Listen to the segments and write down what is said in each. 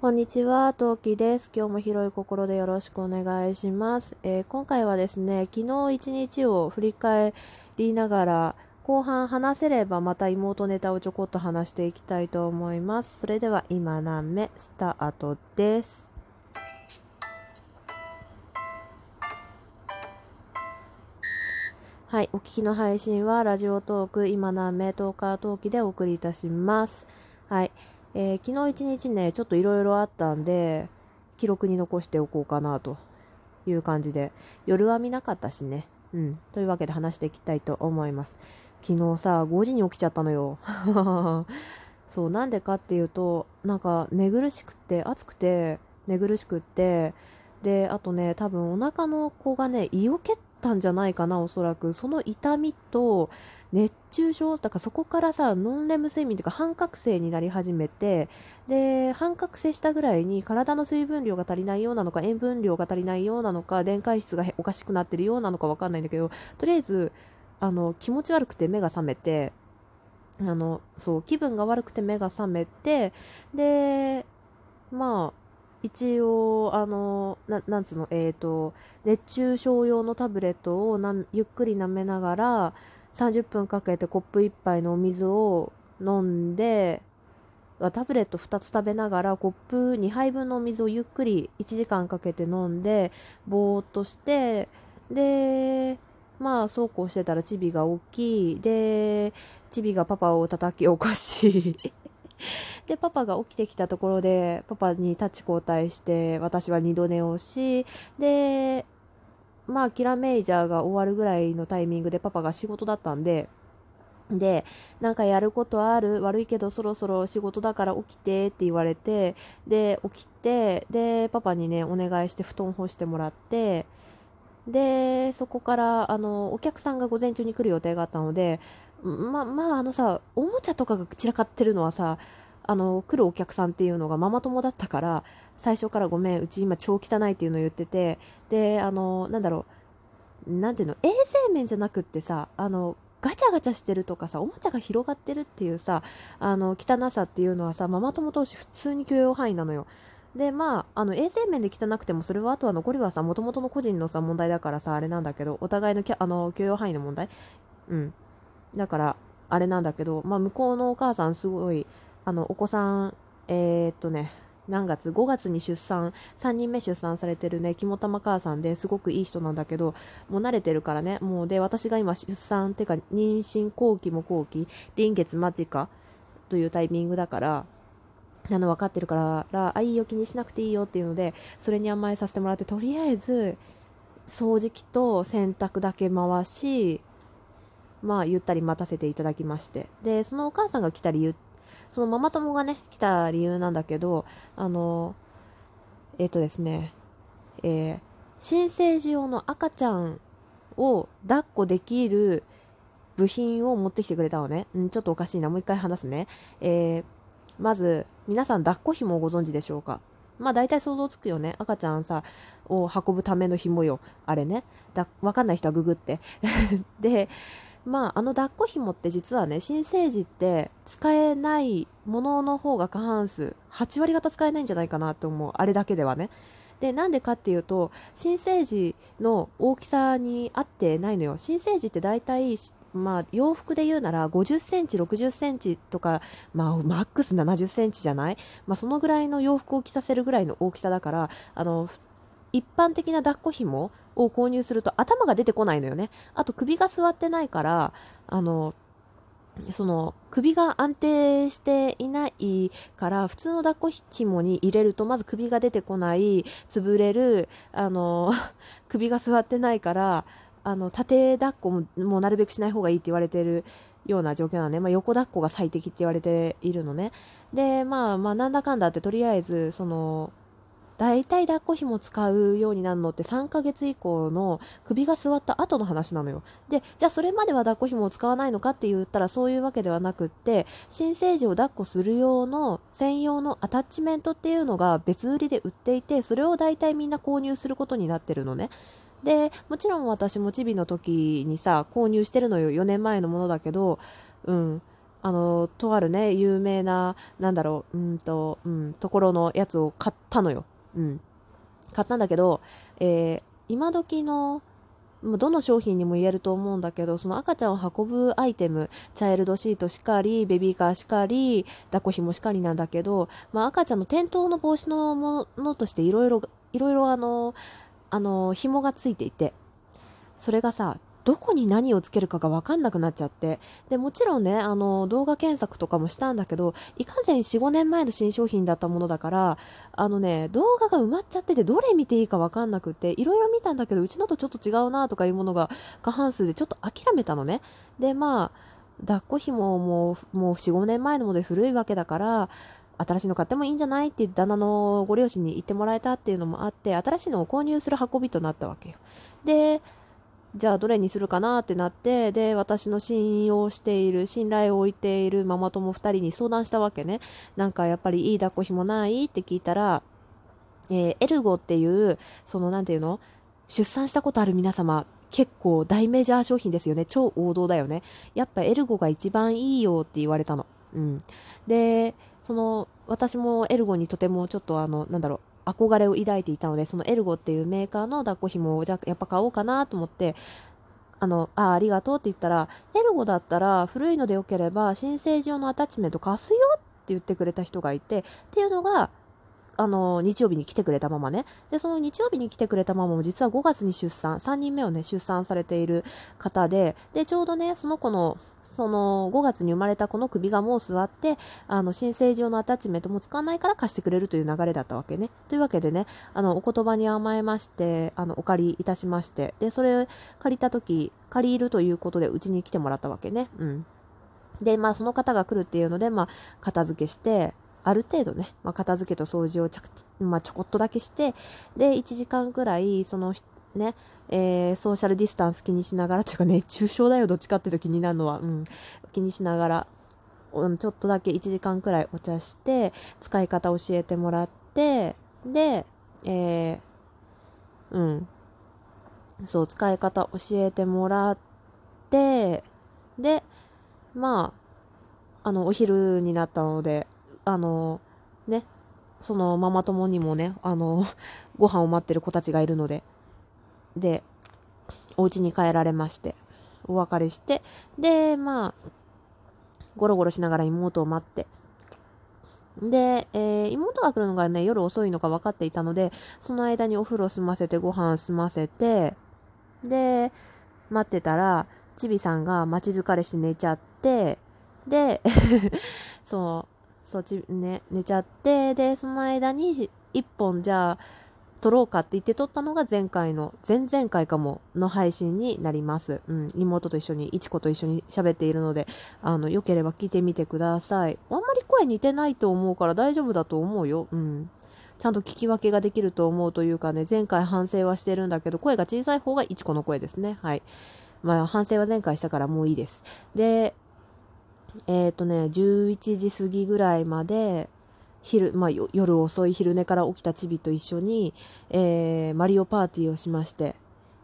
こんにちは、トウキです。今日も広い心でよろしくお願いします。えー、今回はですね、昨日一日を振り返りながら、後半話せればまた妹ネタをちょこっと話していきたいと思います。それでは今何目スタートです。はい、お聞きの配信はラジオトーク今何目トーカートーキでお送りいたします。えー、昨日一日ね、ちょっといろいろあったんで、記録に残しておこうかなという感じで、夜は見なかったしね。うん。というわけで話していきたいと思います。昨日さ、5時に起きちゃったのよ。そう、なんでかっていうと、なんか寝苦しくて、暑くて、寝苦しくって、で、あとね、多分お腹の子がね、胃を蹴ったんじゃないかな、おそらく。その痛みと、熱中症だからそこからさノンレム睡眠というか半覚醒になり始めてで半覚醒したぐらいに体の水分量が足りないようなのか塩分量が足りないようなのか電解質がおかしくなってるようなのか分かんないんだけどとりあえずあの気持ち悪くて目が覚めてあのそう気分が悪くて目が覚めてでまあ一応、あの、ななんつうの、えっ、ー、と、熱中症用のタブレットをなゆっくり舐めながら、30分かけてコップ1杯のお水を飲んでタブレット2つ食べながらコップ2杯分のお水をゆっくり1時間かけて飲んでぼーっとしてでまあそうこうしてたらチビが大きい。でチビがパパを叩き起こし でパパが起きてきたところでパパに立ち交代して私は二度寝をしでまあ、キラメイジャーが終わるぐらいのタイミングでパパが仕事だったんで、で、なんかやることある悪いけどそろそろ仕事だから起きてって言われて、で、起きて、で、パパにね、お願いして布団干してもらって、で、そこから、あの、お客さんが午前中に来る予定があったので、ま、まあ、あのさ、おもちゃとかが散らかってるのはさ、あの、来るお客さんっていうのがママ友だったから、最初からごめん、うち今超汚いっていうのを言ってて、で、あの、なんだろう、なんていうの、衛生面じゃなくってさ、あの、ガチャガチャしてるとかさ、おもちゃが広がってるっていうさ、あの、汚さっていうのはさ、ママ友同士普通に許容範囲なのよ。で、まあ、あの、衛生面で汚くても、それはあとは残りはさ、もともとの個人のさ、問題だからさ、あれなんだけど、お互いのきあの許容範囲の問題うん。だから、あれなんだけど、まあ、向こうのお母さんすごい、あのお子さんえー、っとね何月？5月に出産。3人目出産されてるね。肝玉母さんですごくいい人なんだけどもう慣れてるからね。もうで私が今出産ってか妊娠後期も後期臨月間近というタイミングだからあの分かってるからあいいよ気にしなくていいよっていうのでそれに甘えさせてもらってとりあえず掃除機と洗濯だけ回しまあゆったり待たせていただきまして。でそのお母さんが来た理由そのママ友がね、来た理由なんだけど、あの、えっ、ー、とですね、えー、新生児用の赤ちゃんを抱っこできる部品を持ってきてくれたのね。ん、ちょっとおかしいな。もう一回話すね。えー、まず、皆さん抱っこ紐をご存知でしょうか？まあ大体想像つくよね。赤ちゃんさ、を運ぶための紐よ。あれね。だ、わかんない人はググって。で、まあ、あの抱っこ紐って実はね、新生児って使えないものの方が過半数、8割方使えないんじゃないかなと思う。あれだけではね。で、なんでかっていうと、新生児の大きさに合ってないのよ。新生児って大体、まあ、洋服で言うなら50センチ、60センチとか、まあ、マックス70センチじゃない？まあ、そのぐらいの洋服を着させるぐらいの大きさだから、あの、一般的な抱っこ紐を購入すると頭が出てこないのよね。あと首が座ってないから、あの、その首が安定していないから普通の抱っこ紐に入れるとまず首が出てこない潰れるあの 首が座ってないからあの縦抱っこももうなるべくしない方がいいって言われてるような状況なのね、まあ、横抱っこが最適って言われているのねでまあまあなんだかんだってとりあえずその大体抱っこ紐使うようになるのって3ヶ月以降の首が座った後の話なのよ。で、じゃあそれまでは抱っこ紐を使わないのかって言ったらそういうわけではなくって、新生児を抱っこする用の専用のアタッチメントっていうのが別売りで売っていて、それを大体みんな購入することになってるのね。で、もちろん私もチビの時にさ、購入してるのよ。4年前のものだけど、うん。あの、とあるね、有名な、なんだろう、うんと、うん、ところのやつを買ったのよ。うん。買ったんだけど、えー、今時の、どの商品にも言えると思うんだけど、その赤ちゃんを運ぶアイテム、チャイルドシートしかり、ベビーカーしかり、抱っこ紐しかりなんだけど、まあ、赤ちゃんの転倒の防止のものとしていろいろ、いろいろあの、あの、紐がついていて、それがさ、どこに何をつけるかが分かんなくなっちゃって。で、もちろんね、あの、動画検索とかもしたんだけど、いかんせん4、5年前の新商品だったものだから、あのね、動画が埋まっちゃってて、どれ見ていいか分かんなくて、いろいろ見たんだけど、うちのとちょっと違うなとかいうものが過半数でちょっと諦めたのね。で、まあ、抱っこ紐ももう4、5年前のもので古いわけだから、新しいの買ってもいいんじゃないって旦那のご両親に言ってもらえたっていうのもあって、新しいのを購入する運びとなったわけよ。で、じゃあどれにするかなってなってで私の信用している信頼を置いているママ友2人に相談したわけね。なんかやっぱりいい抱っこひもないって聞いたら、えー、エルゴっていうその何ていうの出産したことある皆様結構大メジャー商品ですよね。超王道だよね。やっぱエルゴが一番いいよって言われたの。うん。でその私もエルゴにとてもちょっとあのなんだろう憧れを抱いていたので、そのエルゴっていうメーカーの抱っこ紐をじゃやっぱ買おうかなと思って、あの、あ、ありがとうって言ったら、エルゴだったら古いのでよければ新生児用のアタッチメント貸すよって言ってくれた人がいて、っていうのが、あの、日曜日に来てくれたママね。で、その日曜日に来てくれたママも実は5月に出産、3人目をね、出産されている方で、で、ちょうどね、その子の、その5月に生まれた子の首がもう座って、あの、新生児用のアタッチメントも使わないから貸してくれるという流れだったわけね。というわけでね、あの、お言葉に甘えまして、あの、お借りいたしまして、で、それ借りた時、借りるということでうちに来てもらったわけね。うん。で、まあ、その方が来るっていうので、まあ、片付けして、ある程度ね、まあ、片付けと掃除をち,、まあ、ちょこっとだけしてで1時間くらいそのねえー、ソーシャルディスタンス気にしながら というか熱中症だよどっちかっていうと気になるのは、うん、気にしながらちょっとだけ1時間くらいお茶して使い方教えてもらってで、えー、うん。そう使い方教えてもらってでまああのお昼になったのであの、ね、そのママ友にもね、あの、ご飯を待ってる子たちがいるので、で、お家に帰られまして、お別れして、で、まあ、ゴロゴロしながら妹を待って、で、えー、妹が来るのがね、夜遅いのか分かっていたので、その間にお風呂済ませて、ご飯済ませて、で、待ってたら、ちびさんが待ち疲れして寝ちゃって、で、そう、そっちね、寝ちゃって、で、その間に1本じゃあ撮ろうかって言って撮ったのが前回の、前々回かもの配信になります。うん、妹と一緒に、いちこと一緒に喋っているので、あの、良ければ聞いてみてください。あんまり声似てないと思うから大丈夫だと思うよ。うん。ちゃんと聞き分けができると思うというかね、前回反省はしてるんだけど、声が小さい方がいちこの声ですね。はい。まあ、反省は前回したからもういいです。で、えっ、ー、とね、11時過ぎぐらいまで、昼、まあ、夜遅い昼寝から起きたチビと一緒に、えー、マリオパーティーをしまして、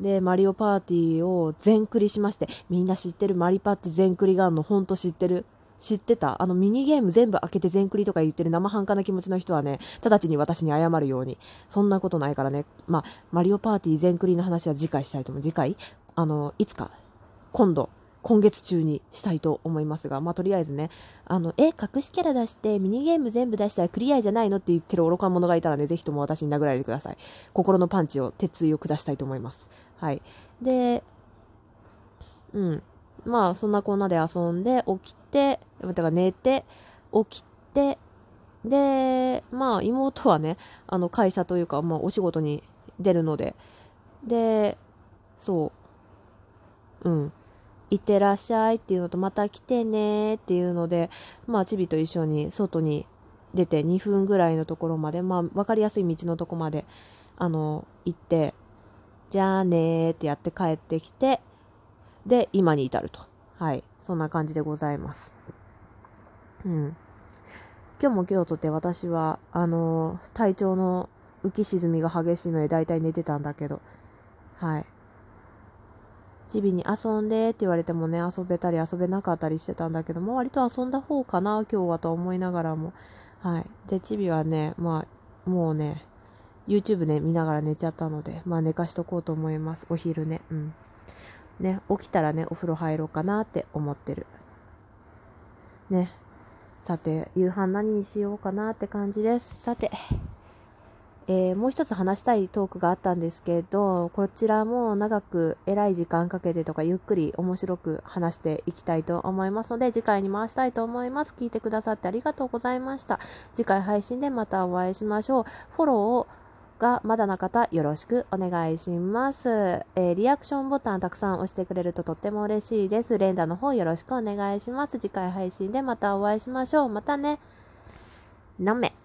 で、マリオパーティーを全クリしまして、みんな知ってる？マリパって全クリがあるの、ほんと知ってる？知ってた？あのミニゲーム全部開けて全クリとか言ってる生半可な気持ちの人はね、直ちに私に謝るように。そんなことないからね。まあ、マリオパーティー全クリの話は次回したいと思う。次回？あの、いつか、今度、今月中にしたいと思いますが、まあ、とりあえずね、あの、え、隠しキャラ出して、ミニゲーム全部出したらクリアじゃないのって言ってる愚か者がいたらね、ぜひとも私に殴られてください。心のパンチを、鉄槌を下したいと思います。はい。で、うん。まあ、そんなこんなで遊んで、起きて、だから寝て、起きて、で、まあ、妹はね、あの、会社というか、まあ、お仕事に出るので、で、そう、うん。いってらっしゃいっていうのと、また来てねっていうので、まあ、チビと一緒に外に出て2分ぐらいのところまで、まあ、分かりやすい道のとこまで、あの、行って、じゃあねーってやって帰ってきて、で、今に至ると。はい。そんな感じでございます。うん。今日も今日とて私は、あの体調の浮き沈みが激しいので大体寝てたんだけど、はい。チビに遊んでって言われてもね、遊べたり遊べなかったりしてたんだけども、割と遊んだ方かな、今日はと思いながらも。はい。で、チビはね、まあ、もうね、YouTube ね、見ながら寝ちゃったので、まあ寝かしとこうと思います。お昼ね。うん。ね、起きたらね、お風呂入ろうかなって思ってる。ね。さて、夕飯何にしようかなって感じです。さて。えー、もう一つ話したいトークがあったんですけど、こちらも長く偉い時間かけてとかゆっくり面白く話していきたいと思いますので、次回に回したいと思います。聞いてくださってありがとうございました。次回配信でまたお会いしましょう。フォローがまだな方よろしくお願いします、えー、リアクションボタンたくさん押してくれるととっても嬉しいです。連打の方よろしくお願いします。次回配信でまたお会いしましょう。またね。なめ。